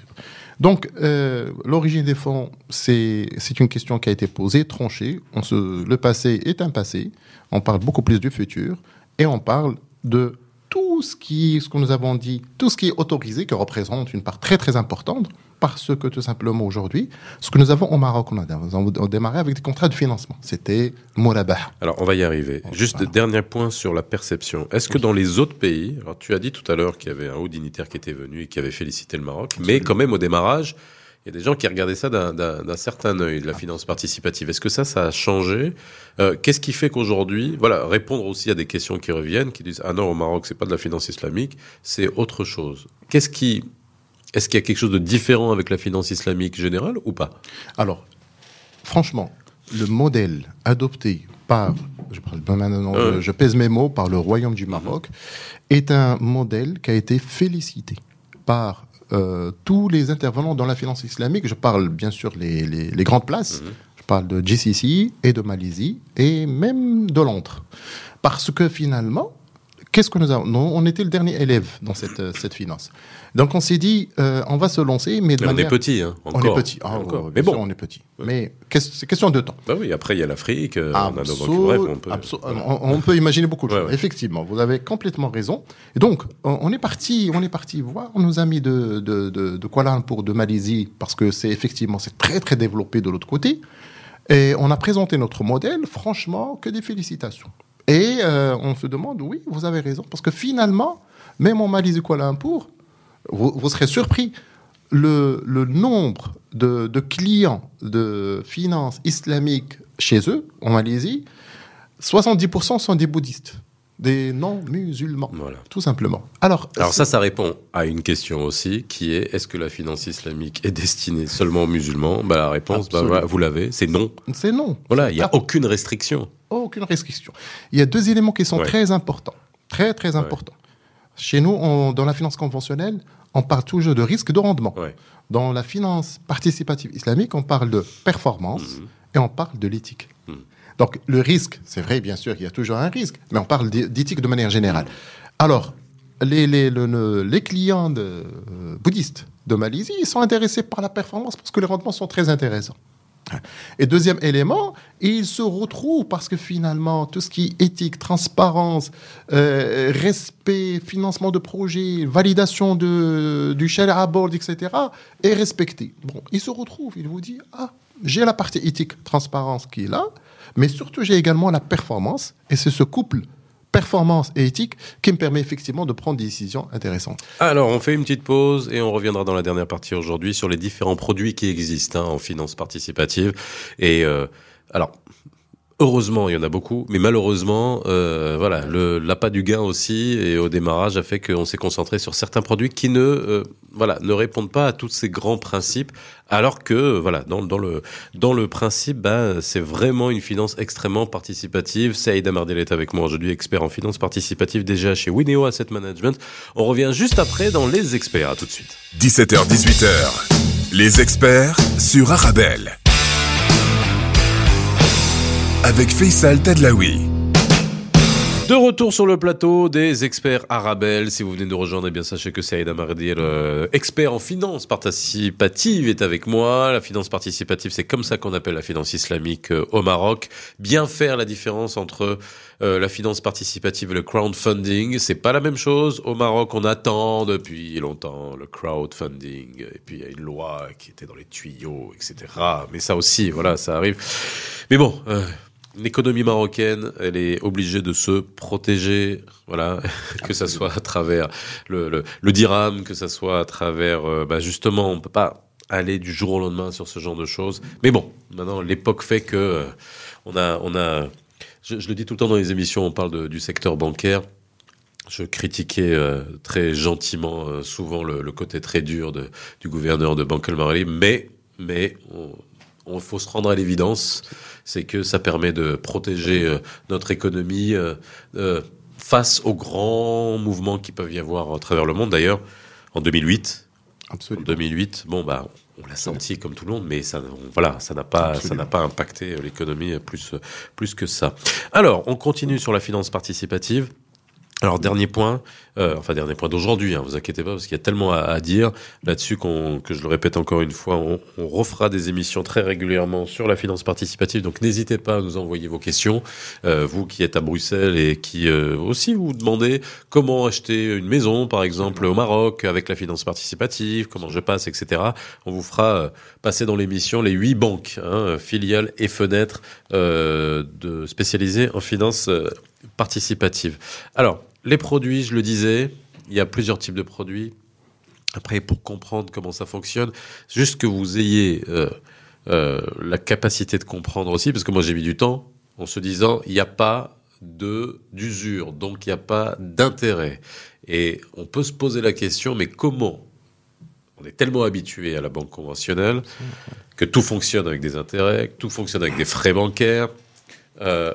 Donc, euh, l'origine des fonds, c'est une question qui a été posée, tranchée. On se, le passé est un passé. On parle beaucoup plus du futur et on parle de tout ce qui, ce que nous avons dit, tout ce qui est autorisé, qui représente une part très très importante, parce que tout simplement aujourd'hui, ce que nous avons au Maroc, on a, démarré avec des contrats de financement. C'était Mourabah. Alors on va y arriver. Juste dernier point sur la perception. Est-ce que dans les autres pays, alors tu as dit tout à l'heure qu'il y avait un haut dignitaire qui était venu et qui avait félicité le Maroc, mais quand même au démarrage, il y a des gens qui regardaient ça d'un certain œil, de la finance participative. Est-ce que ça, ça a changé? Euh, Qu'est-ce qui fait qu'aujourd'hui, voilà, répondre aussi à des questions qui reviennent, qui disent ah non au Maroc c'est pas de la finance islamique, c'est autre chose. Qu'est-ce qui, est-ce qu'il y a quelque chose de différent avec la finance islamique générale ou pas? Alors, franchement, le modèle adopté par, je, euh. je pèse mes mots, par le Royaume du Maroc, est un modèle qui a été félicité par euh, tous les intervenants dans la finance islamique, je parle bien sûr les, les, grandes places, mhm. je parle de GCC et de Malaisie et même de Londres. Parce que finalement, qu'est-ce que nous avons On était le dernier élève dans cette, euh, cette finance. Donc on s'est dit, euh, on va se lancer, mais de on est petit, hein, On est petit, ah, encore. mais bon, on est petit. Mais c'est question de temps. Bah oui, après il y a l'Afrique, on a on peut... On, peut imaginer beaucoup de choses. Effectivement, vous avez complètement raison. Et donc on est parti, on est parti voir nos amis de de, de, de Kuala Lumpur, de Malaisie, parce que c'est effectivement c'est très très développé de l'autre côté. Et on a présenté notre modèle. Franchement, que des félicitations. Et euh, on se demande, oui, vous avez raison, parce que finalement, même en Malaisie Kuala Lumpur, vous, vous serez surpris, le, le nombre de, de, clients de finances islamiques chez eux, en Malaisie, 70% sont des bouddhistes, des non-musulmans, voilà. tout simplement. Alors, Alors ça, ça répond à une question aussi, qui est, est-ce que la finance islamique est destinée seulement aux musulmans? Bah, La réponse, bah, vous l'avez, c'est non. C'est non. Voilà, il n'y a aucune restriction aucune restriction. Il y a deux éléments qui sont très importants. Très, très importants. Chez nous, dans la finance conventionnelle, on parle toujours de risque de rendement. Dans la finance participative islamique, on parle de performance mhm. et on parle de l'éthique. Mhm. Donc, le risque, c'est vrai, bien sûr, il y a toujours un risque, mais on parle d'éthique de manière générale. Alors, les, les, les clients de, euh, bouddhistes de Malaisie, ils sont intéressés par la performance parce que les rendements sont très intéressants. Et deuxième élément, il se retrouve parce que finalement, tout ce qui est éthique, transparence, euh, respect, financement de projet, validation de, du share à bord, etc., est respecté. Bon, il se retrouve, il vous dit, ah, j'ai la partie éthique, transparence qui est là, mais surtout j'ai également la performance, et c'est ce couple performance et éthique qui me permet effectivement de prendre des décisions intéressantes. Alors, on fait une petite pause et on reviendra dans la dernière partie aujourd'hui sur les différents produits qui existent hein, en finance participative. Et euh, alors, Heureusement, il y en a beaucoup, mais malheureusement, euh, voilà, l'appât du gain aussi et au démarrage a fait qu'on s'est concentré sur certains produits qui ne, euh, voilà, ne répondent pas à tous ces grands principes, alors que, voilà, dans, dans le dans le principe, bah, c'est vraiment une finance extrêmement participative. Saïd Amardel est avec moi aujourd'hui, expert en finance participative déjà chez Wineo Asset Management. On revient juste après dans les experts. À tout de suite. 17h 18h. Les experts sur Arabelle avec Faisal Tadlaoui. De retour sur le plateau des experts Arabelle. Si vous venez de rejoindre, eh bien sachez que c'est Aïda Mardir, euh, expert en finance participative, est avec moi. La finance participative, c'est comme ça qu'on appelle la finance islamique euh, au Maroc. Bien faire la différence entre euh, la finance participative et le crowdfunding, c'est pas la même chose. Au Maroc, on attend depuis longtemps le crowdfunding, et puis il y a une loi qui était dans les tuyaux, etc. Mais ça aussi, voilà, ça arrive. Mais bon l'économie marocaine, elle est obligée de se protéger, voilà, que ça soit à travers le, le, dirham, que ça soit à travers, euh, bah justement, on peut pas aller du jour au lendemain sur ce genre de choses. Mais bon, maintenant l'époque fait que euh, on a, on a, je, le dis tout le temps dans les émissions, on parle du secteur bancaire. Je critiquais euh, très gentiment souvent le, côté très dur du gouverneur de Banque mais mais on, faut se rendre à l'évidence c'est que ça permet de protéger euh, notre économie euh, euh, face aux grands mouvements qui peuvent y avoir à travers le monde. D'ailleurs, en 2008, Absolument. en 2008, bon bah on l'a senti comme tout le monde, mais ça, voilà, ça n'a pas, ça n'a pas impacté l'économie plus, plus que ça. Alors, on continue sur la finance participative. Alors dernier point, euh, enfin dernier point d'aujourd'hui, hein, vous inquiétez pas parce qu'il y a tellement à, dire là-dessus qu'on que je le répète encore une fois, on, on, refera des émissions très régulièrement sur la finance participative. Donc n'hésitez pas à nous envoyer vos questions, euh, vous qui êtes à Bruxelles et qui euh, aussi vous demandez comment acheter une maison par exemple au Maroc avec la finance participative, comment je passe, etc. On vous fera euh, passer dans l'émission les huit banques, hein, filiales et fenêtres euh, de spécialisées en finance participative. Alors, les produits, je le disais, il y a plusieurs types de produits. Après, pour comprendre comment ça fonctionne, juste que vous ayez euh, euh, la capacité de comprendre aussi, parce que moi j'ai mis du temps en se disant, il n'y a pas de d'usure, donc il n'y a pas d'intérêt. Et on peut se poser la question, mais comment? On est tellement habitué à la banque conventionnelle que tout fonctionne avec des intérêts, que tout fonctionne avec des frais bancaires. Euh,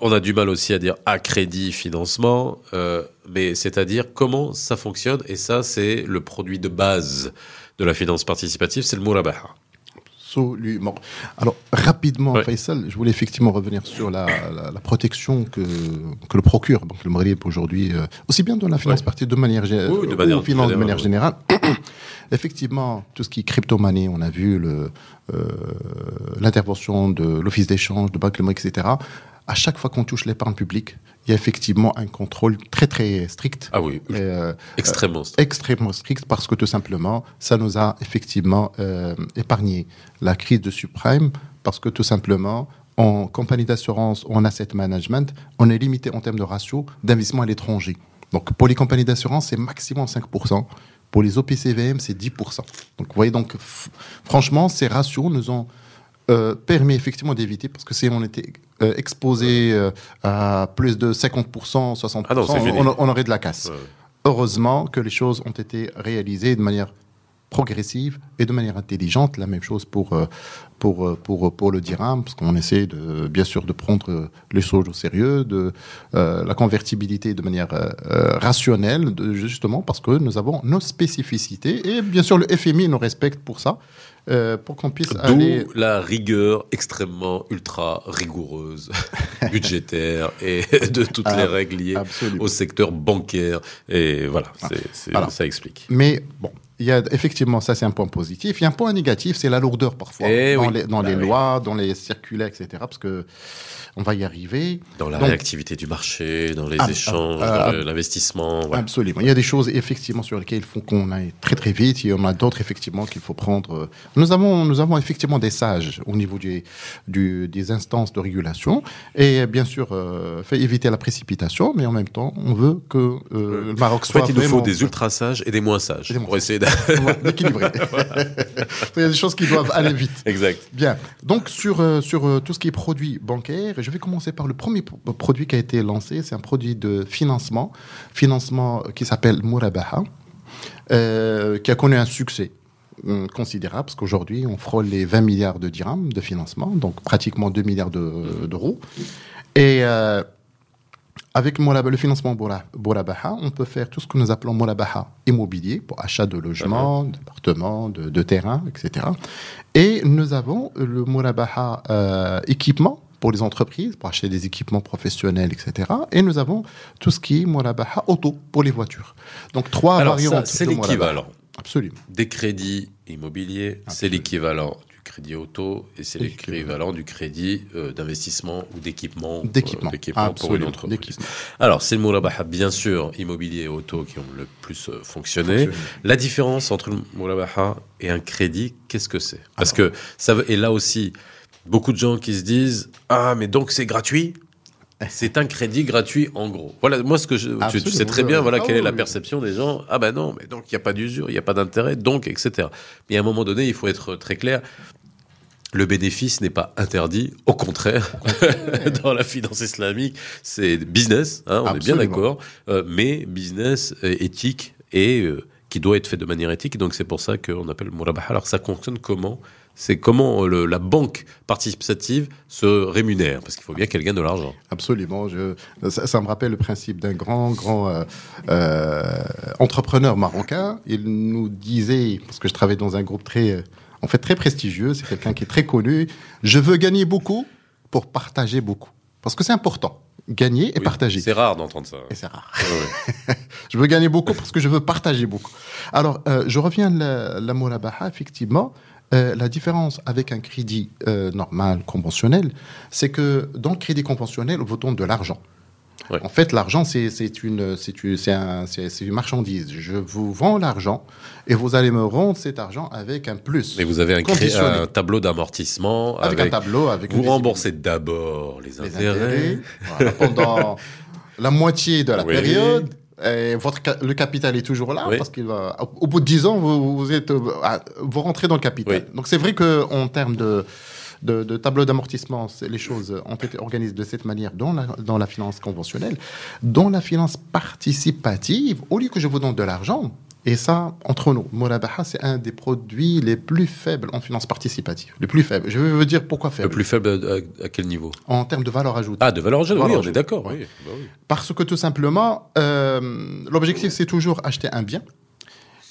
on a du mal aussi à dire à crédit, financement, euh, mais c'est-à-dire comment ça fonctionne. Et ça, c'est le produit de base de la finance participative, c'est le murabaha. Absolument. Alors, rapidement, ouais. Faisal, je voulais effectivement revenir sur la, la, la protection que, que le procure le Maghreb aujourd'hui, euh, aussi bien dans la finance ouais. partie de manière, oui, de manière, finance de manière générale. effectivement, tout ce qui est crypto-monnaie, on a vu euh, l'intervention de l'Office d'échange, de Banque etc à chaque fois qu'on touche l'épargne publique, il y a effectivement un contrôle très très strict. Ah oui, euh, extrêmement strict. Euh, extrêmement strict parce que tout simplement, ça nous a effectivement euh, épargné la crise de subprime parce que tout simplement, en compagnie d'assurance ou en asset management, on est limité en termes de ratio d'investissement à l'étranger. Donc pour les compagnies d'assurance, c'est maximum 5%. Pour les OPCVM, c'est 10%. Donc vous voyez, donc franchement, ces ratios nous ont euh, permis effectivement d'éviter, parce que si on était euh, exposé euh, à plus de 50%, 60%, ah non, on, on, aurait de la casse. Ouais. Heureusement que les choses ont été réalisées de manière progressive et de manière intelligente. La même chose pour, pour, pour, pour le dirham, parce qu'on essaie de, bien sûr de prendre les choses au sérieux, de euh, la convertibilité de manière euh, rationnelle, de, justement parce que nous avons nos spécificités et bien sûr le FMI nous respecte pour ça. Euh, pour qu'on puisse D'où aller... la rigueur extrêmement ultra rigoureuse budgétaire et de toutes ah, les règles liées absolument. au secteur bancaire et voilà, ah, c'est, ça explique. Mais bon, il y a effectivement ça c'est un point positif. Il y a un point négatif, c'est la lourdeur parfois et dans oui. les, dans bah les oui. lois, dans les circulaires, etc. Parce que on va y arriver. Dans la Donc, réactivité du marché, dans les Ah, échanges, ah, dans le- l'investissement. ouais. Absolument. Il y a des choses effectivement sur lesquelles il faut qu'on aille très très vite. Il y en a d'autres effectivement qu'il faut prendre. euh, Nous avons nous avons effectivement des sages au niveau du- des instances de régulation et bien sûr euh, fait éviter la précipitation, mais en même temps on veut que euh, le Maroc En soit fait, il nous faut des ultra sages et des moins sages des moins pour essayer Voilà, d'équilibrer. il y a des choses qui doivent aller vite. exact. Bien. Donc sur euh, sur euh, tout ce qui est produits bancaires, je vais commencer par le premier pro- produit qui a été lancé. C'est un produit de financement, financement qui s'appelle Murabaha, euh, qui a connu un succès hum, considérable parce qu'aujourd'hui on frôle les 20 milliards de dirhams de financement, donc pratiquement 2 milliards de- d'euros. Et avec le financement Mourabaha, on peut faire tout ce que nous appelons Mourabaha immobilier pour achat de logements, d'appartements, de, de terrains, etc. Et nous avons le Mourabaha euh, équipement pour les entreprises, pour acheter des équipements professionnels, etc. Et nous avons tout ce qui est Mourabaha auto pour les voitures. Donc trois Alors, variantes. c'est l'équivalent Absolument. des crédits immobiliers, c'est l'équivalent crédit auto et c'est L'équivalent. du crédit euh, d'investissement ou d'équipement, euh, D'équipement. d'équipement pour une entreprise. Alors, c'est le Mourabaha, bien sûr, immobilier et auto qui ont le plus euh, fonctionné. La différence entre le Mourabaha et un crédit, qu'est-ce que c'est? Parce Alors. que ça veut, et là aussi, beaucoup de gens qui se disent Ah, mais donc c'est gratuit? C'est un crédit gratuit en gros. Voilà, moi ce que je, tu, tu sais très bien, voilà Ah quelle est la oui. perception des gens. Ah ben non, mais donc il n'y a pas d'usure, il n'y a pas d'intérêt, donc etc. Mais à un moment donné, il faut être très clair. Le bénéfice n'est pas interdit, au contraire, dans la finance islamique, c'est business, hein, on est bien d'accord, euh, mais business euh, éthique et euh, qui doit être fait de manière éthique. Donc c'est pour ça qu'on appelle. Alors ça fonctionne comment? C'est comment le- la banque participative se rémunère, parce qu'il faut bien qu'elle gagne de l'argent. Absolument. Je, ça, ça me rappelle le principe d'un grand, grand euh, euh, entrepreneur marocain. Il nous disait, parce que je travaille dans un groupe très, en fait, très prestigieux, c'est quelqu'un qui est très connu. Je veux gagner beaucoup pour partager beaucoup. Parce que c'est important. Gagner et Oui, partager. C'est rare d'entendre ça. Et c'est rare. Ouais, ouais. Je veux gagner beaucoup parce que je veux partager beaucoup. Alors, euh, je reviens à la, murabaha, effectivement. euh, la différence avec un crédit euh, normal, conventionnel, c'est que dans le crédit conventionnel, on vous donne de l'argent. Ouais. En fait, l'argent, c'est une, c'est un- une marchandise. Je vous vends l'argent et vous allez me rendre cet argent avec un plus. Mais vous avez un, cré- un tableau d'amortissement avec, avec, un tableau, avec vous remboursez d'abord les, les intérêts. intérêts voilà, pendant la moitié de la Oui. période. Et votre le capital est toujours là Oui. parce qu'il va au, bout de 10 ans vous, vous êtes euh, vous rentrez dans le capital. Donc c'est vrai que en termes de de, de tableau d'amortissement, les choses ont été organisées de cette manière dans la, dans la finance conventionnelle. Dans la finance participative, au lieu que je vous donne de l'argent, et ça, entre nous, Murabaha, c'est un des produits les plus faibles en finance participative. Les plus faibles. Je vais vous dire pourquoi Le faible. plus faible à, à quel niveau? En termes de valeur ajoutée. Ah, de valeur ajoutée, oui, on est d'accord. Bah oui. Parce que tout simplement, euh, l'objectif, c'est toujours acheter un bien.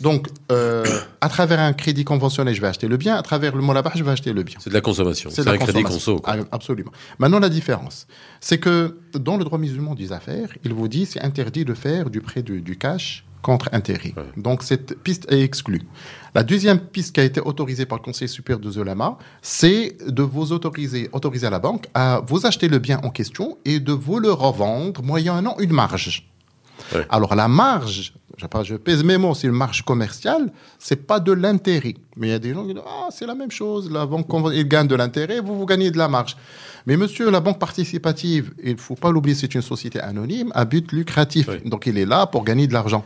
Donc, euh, à travers un crédit conventionnel, je vais acheter le bien. À travers le Molabah, je vais acheter le bien. C'est de la consommation. C'est un crédit conso. quoi. Ah, absolument. Maintenant, la différence, c'est que dans le droit musulman des affaires, il vous dit c'est interdit de faire du prêt du, du cash contre intérêt. Ouais. Donc, cette piste est exclue. La deuxième piste qui a été autorisée par le Conseil supérieur de Zolama, c'est de vous autoriser, autoriser à la banque à vous acheter le bien en question et de vous le revendre moyennant une marge. Ouais. Alors la marge, je, pèse mes mots, c'est une marge commerciale, c'est pas de l'intérêt. Mais il y a des gens qui disent ah c'est la même chose, la banque conven- il gagne de l'intérêt, vous vous gagnez de la marge. Mais monsieur, la banque participative, il faut pas l'oublier, c'est une société anonyme à but lucratif, Oui. donc il est là pour gagner de l'argent.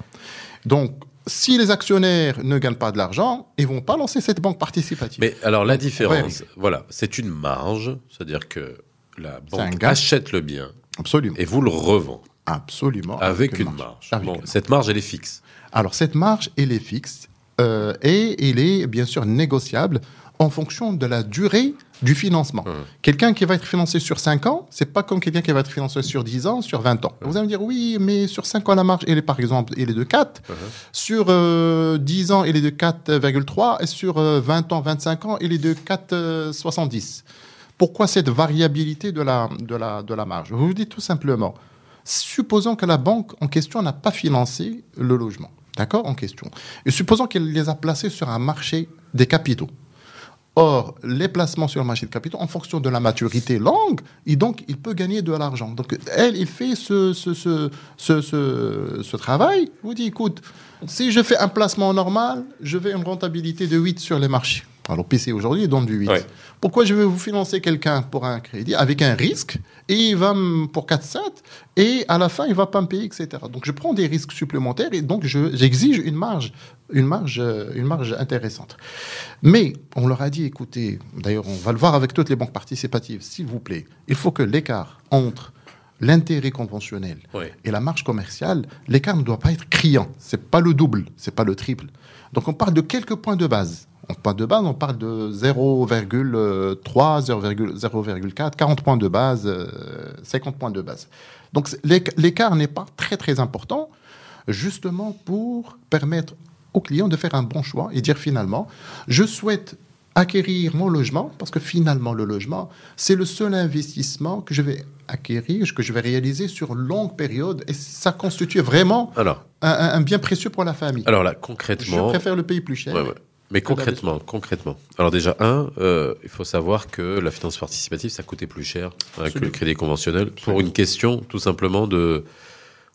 Donc si les actionnaires ne gagnent pas de l'argent, ils vont pas lancer cette banque participative. Mais alors la Ouais, différence, voilà, c'est une marge, c'est-à-dire que la banque achète le bien Absolument, et vous le revend absolument. avec une marge. Avec Bon, une marge. cette marge, elle est fixe. Alors, cette marge, elle est fixe euh, et elle est bien sûr négociable en fonction de la durée du financement. Hum. Quelqu'un qui va être financé sur 5 ans, c'est pas comme quelqu'un qui va être financé sur 10 ans, sur 20 ans. Vous allez me dire, oui, mais sur 5 ans, la marge, elle est par exemple, elle est de 4. Uh-huh. Sur euh, 10 ans, elle est de 4,3. Et sur euh, 20 ans, 25 ans, elle est de 4,70. Pourquoi cette variabilité de la, de la, de la marge? Je vous dis tout simplement, supposons que la banque en question n'a pas financé le logement, d'accord, en question. Et supposons qu'elle les a placés sur un marché des capitaux. Or, les placements sur le marché de capitaux, en fonction de la maturité longue, donc il peut gagner de l'argent. Donc, elle, il fait ce, ce, ce, ce, travail. Il vous dit, écoute, si je fais un placement normal, je vais une rentabilité de 8 sur les marchés. Alors, PC aujourd'hui, donne du 8. Ouais. Pourquoi je vais vous financer quelqu'un pour un crédit avec un risque et il va pour 4-7 et à la fin, il va pas me payer, etc. Donc, je prends des risques supplémentaires et donc je- j'exige une marge, une, marge, euh, une marge intéressante. Mais on leur a dit, écoutez, d'ailleurs, on va le voir avec toutes les banques participatives, s'il vous plaît, il faut que l'écart entre l'intérêt conventionnel et la marge commerciale, l'écart ne doit pas être criant. C'est pas le double, c'est pas le triple. Donc on parle de quelques points de base. On parle de base, on parle de 0,3, 0,4, 40 points de base, euh, 50 points de base. Donc l'écart n'est pas très très important, justement pour permettre au client de faire un bon choix et dire finalement, je souhaite acquérir mon logement, parce que finalement le logement, c'est le seul investissement que je vais acquérir, que je vais réaliser sur longue période, et ça constitue vraiment Alors, un, bien précieux pour la famille. alors là, je concrètement, préfère le payer plus cher. Ouais, ouais. Mais concrètement, concrètement. Alors déjà, un, euh, il faut savoir que la finance participative, ça coûtait plus cher euh, que le crédit conventionnel pour une question tout simplement de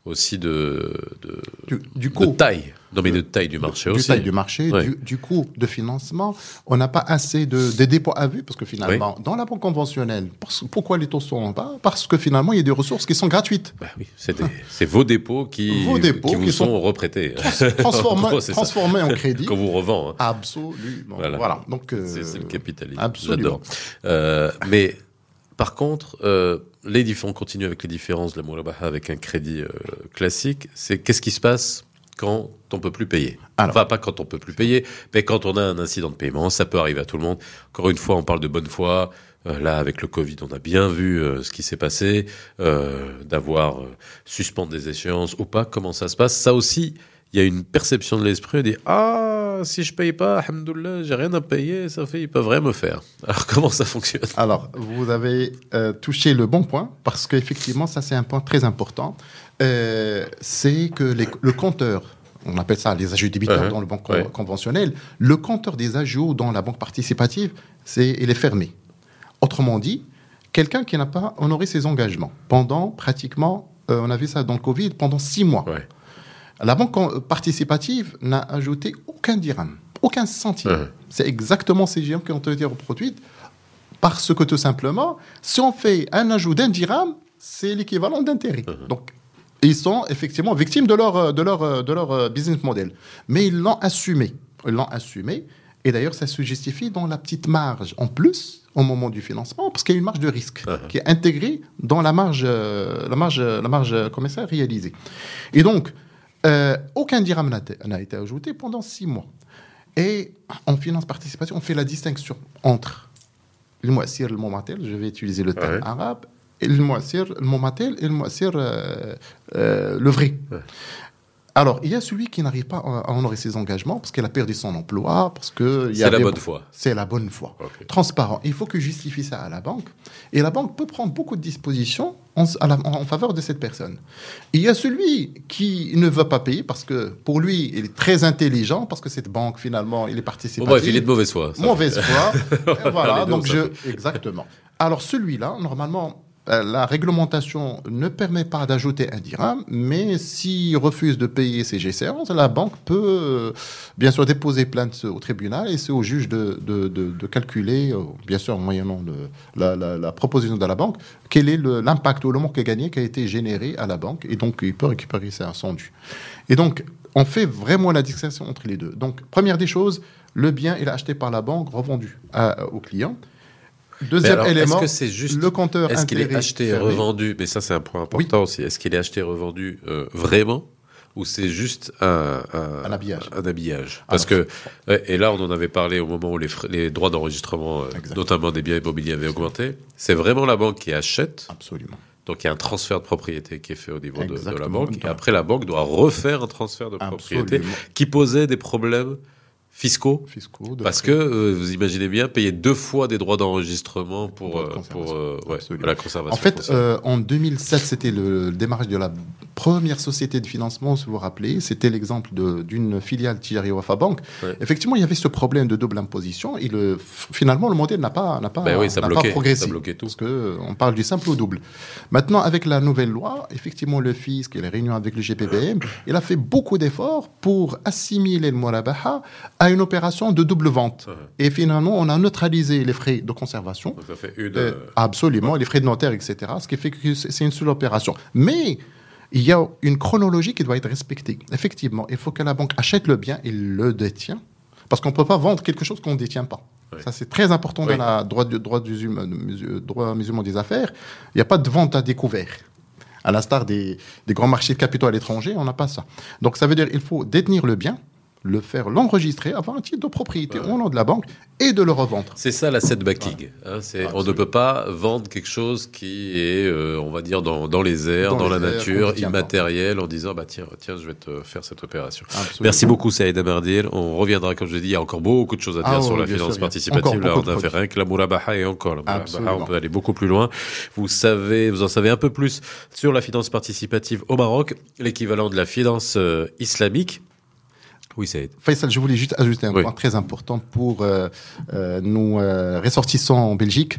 aussi de, de, Du, du de coût. taille. Non mais de taille du marché du aussi. taille du marché, du, du coût de financement. On n'a pas assez de, de dépôts à vue parce que finalement, dans la banque conventionnelle, parce- pourquoi les taux sont bas? Parce que finalement, il y a des ressources qui sont gratuites. Bah oui, c'est des- vos dépôts qui, Vos dépôts qui vous qui sont, sont reprêtés. Transformés, En transformés en crédit. Qu'on vous revend. hein. Absolument. Voilà. Voilà. Donc, euh, C'est c'est le capitalisme. absolument. J'adore. Euh, mais par contre, euh, les différents, on continue avec les différences de la Mourabaha avec un crédit euh, classique. C'est qu'est-ce qui se passe quand on peut plus payer? Alors. enfin, pas quand on peut plus payer, mais quand on a un incident de paiement, ça peut arriver à tout le monde. Encore une fois, on parle de bonne foi. Euh, là, avec le Covid, on a bien vu euh, ce qui s'est passé, euh, d'avoir euh, suspendu des échéances ou pas, comment ça se passe? Ça aussi, il y a une perception de l'esprit, on dit Ah, si je paye pas, alhamdoulilah, j'ai rien à payer, ça fait, ils peuvent rien me faire. Alors, comment ça fonctionne? Alors, vous avez euh, touché le bon point, parce qu'effectivement, ça c'est un point très important. Euh, c'est que les- le compteur, on appelle ça les ajouts débiteurs Uh-huh. dans le banque Ouais. conventionnelle, le compteur des ajouts dans la banque participative, c'est, il est fermé. Autrement dit, quelqu'un qui n'a pas honoré ses engagements pendant pratiquement, euh, on a vu ça dans le Covid, pendant six mois. Ouais. La banque con- participative n'a ajouté aucun dirham, aucun centime. C'est exactement ces géants qui ont été reproduites parce que tout simplement, si on fait un ajout d'un dirham, c'est l'équivalent d'intérêt. Donc, ils sont effectivement victimes de leur, euh, de leur, euh, de leur euh, business model. Mais ils l'ont assumé. Ils l'ont assumé. Et d'ailleurs, ça se justifie dans la petite marge en plus au moment du financement, parce qu'il y a une marge de risque qui est intégrée dans la marge, euh, la marge, la marge euh, commerciale réalisée. Et donc, euh, aucun dirham n'a été- ajouté pendant six mois. Et en finance participative, on fait la distinction entre le moissir le momatel, je vais utiliser le terme Ouais. arabe, et le moissir, le momatel et le moissir, euh, euh, le vrai. Ouais. Alors, il y a celui qui n'arrive pas à honorer ses engagements parce qu'il a perdu son emploi, parce que... C'est la bonne foi. C'est la bonne foi. Transparent. Il faut que justifie ça à la banque. Et la banque peut prendre beaucoup de dispositions en, à la- en faveur de cette personne. Il y a celui qui ne veut pas payer parce que pour lui, il est très intelligent, parce que cette banque, finalement, il est Bon, participatif. bref, il est de mauvaise foi. Mauvaise foi. Voilà, donc je... Exactement. Alors celui-là, normalement, la réglementation ne permet pas d'ajouter un dirham, mais s'il refuse de payer ses G-séances, la banque peut euh, bien sûr déposer plainte au tribunal et c'est au juge de, de, de- calculer, euh, bien sûr en moyennant la, la- proposition de la banque, quel est l'impact ou le manque à gagner qui a été généré à la banque et donc il peut récupérer son dû. Et donc, on fait vraiment la distinction entre les deux. Donc, première des choses, le bien, est acheté par la banque, revendu au client. Deuxième alors, élément, Est-ce que c'est juste le compteur Est-ce qu'il est acheté et revendu Mais ça, c'est un point important aussi. Est-ce qu'il est acheté et revendu euh, vraiment ou c'est juste un, Un habillage. un habillage? Parce que, et là, on en avait parlé au moment où les, droits d'enregistrement, euh, notamment des biens immobiliers, avaient augmenté. C'est vraiment la banque qui achète. Absolument. Donc, il y a un transfert de propriété qui est fait au niveau de, de la banque. Et après, la banque doit refaire un transfert de propriété Absolument. qui posait des problèmes fiscaux parce que euh, vous imaginez bien payer deux fois des droits d'enregistrement pour, de euh, pour euh, ouais, la conservation. En fait, euh, en 2007, c'était le, démarrage de la première société de financement, si vous vous rappelez. C'était l'exemple d'une filiale Tijari Wafa Bank. Ouais. Effectivement, il y avait ce problème de double imposition. Et le, finalement, le modèle n'a pas, n'a pas, Ben oui, ça n'a pas progressé. ça bloquait tout. Parce qu'on parle du simple au double. Maintenant, avec la nouvelle loi, effectivement, le fisc et les réunions avec le GPBM, il a fait beaucoup d'efforts pour assimiler le Morabaha à une opération de double vente. Ouais. Et finalement, on a neutralisé les frais de conservation. Donc ça fait une. Euh, euh, absolument, les frais de notaire, etc. Ce qui fait que c'est une seule opération. Mais il y a une chronologie qui doit être respectée. Effectivement, il faut que la banque achète le bien et le détient. Parce qu'on ne peut pas vendre quelque chose qu'on ne détient pas. Oui. Ça, c'est très important Oui. dans la droit, du, droit, du, droit musulman des affaires. Il n'y a pas de vente à découvert. À l'instar des, des grands marchés de capitaux à l'étranger, on n'a pas ça. Donc, ça veut dire qu'il faut détenir le bien, le faire, l'enregistrer, avoir un titre de propriété au nom de la banque et de le revendre. C'est ça la set backing. hein, on ne peut pas vendre quelque chose qui est, euh, on va dire, dans, dans les airs, dans, Dans la airs, nature, immatériel, en disant bah tiens, tiens, je vais te faire cette opération. Absolument. Merci beaucoup Saïd Amardil. On reviendra, comme je l'ai dit, il y a encore beaucoup de choses à dire Ah sur oui, la finance sûr, participative. Là, on de a fait rien que la Mourabaha et encore. La on peut aller beaucoup plus loin. Vous savez, vous en savez un peu plus sur la finance participative au Maroc, l'équivalent de la finance euh, islamique. Oui, Saïd. Faisal, je voulais juste ajouter un Oui. point très important pour euh, euh, nos euh, ressortissants en Belgique.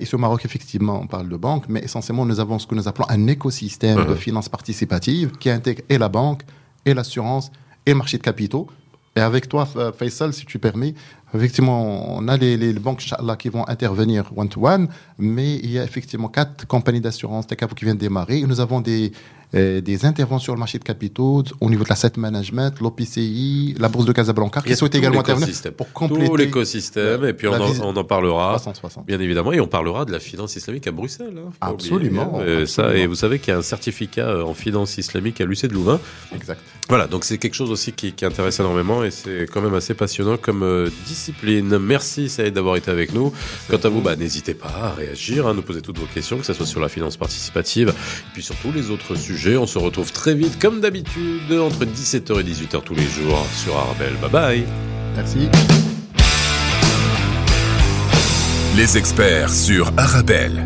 Ici au Maroc, effectivement, on parle de banque, mais essentiellement, nous avons ce que nous appelons un écosystème de Mhm. finances participatives qui intègre et la banque, et l'assurance, et le marché de capitaux. Et avec toi, Fa- Faisal, si tu permets, effectivement, on a les, les banques, Inch'Allah, qui vont intervenir one-to-one, mais il y a effectivement quatre compagnies d'assurance, qui viennent de démarrer, et nous avons des, et des interventions sur le marché de capitaux au niveau de l'asset management, l'OPCI, la bourse de Casablanca, qui tout également intervenir l'écosystème. pour Tout compléter l'écosystème, et puis on en, visi- on en parlera. 360. Bien évidemment, et on parlera de la finance islamique à Bruxelles. hein, Absolument, oublier. Et ça, et vous savez qu'il y a un certificat euh, en finance islamique à l'UC de Louvain. Exact. Voilà, donc c'est quelque chose aussi qui, qui intéresse énormément et c'est quand même assez passionnant comme euh, discipline. Merci Saïd d'avoir été avec nous. Quant à vous, bah, n'hésitez pas à réagir, à nous poser toutes vos questions, que ce soit sur la finance participative, et puis sur tous les autres sujets. On se retrouve très vite, comme d'habitude, entre 17h et 18h tous les jours sur Arabelle. Bye bye Merci. Les experts sur Arabelle.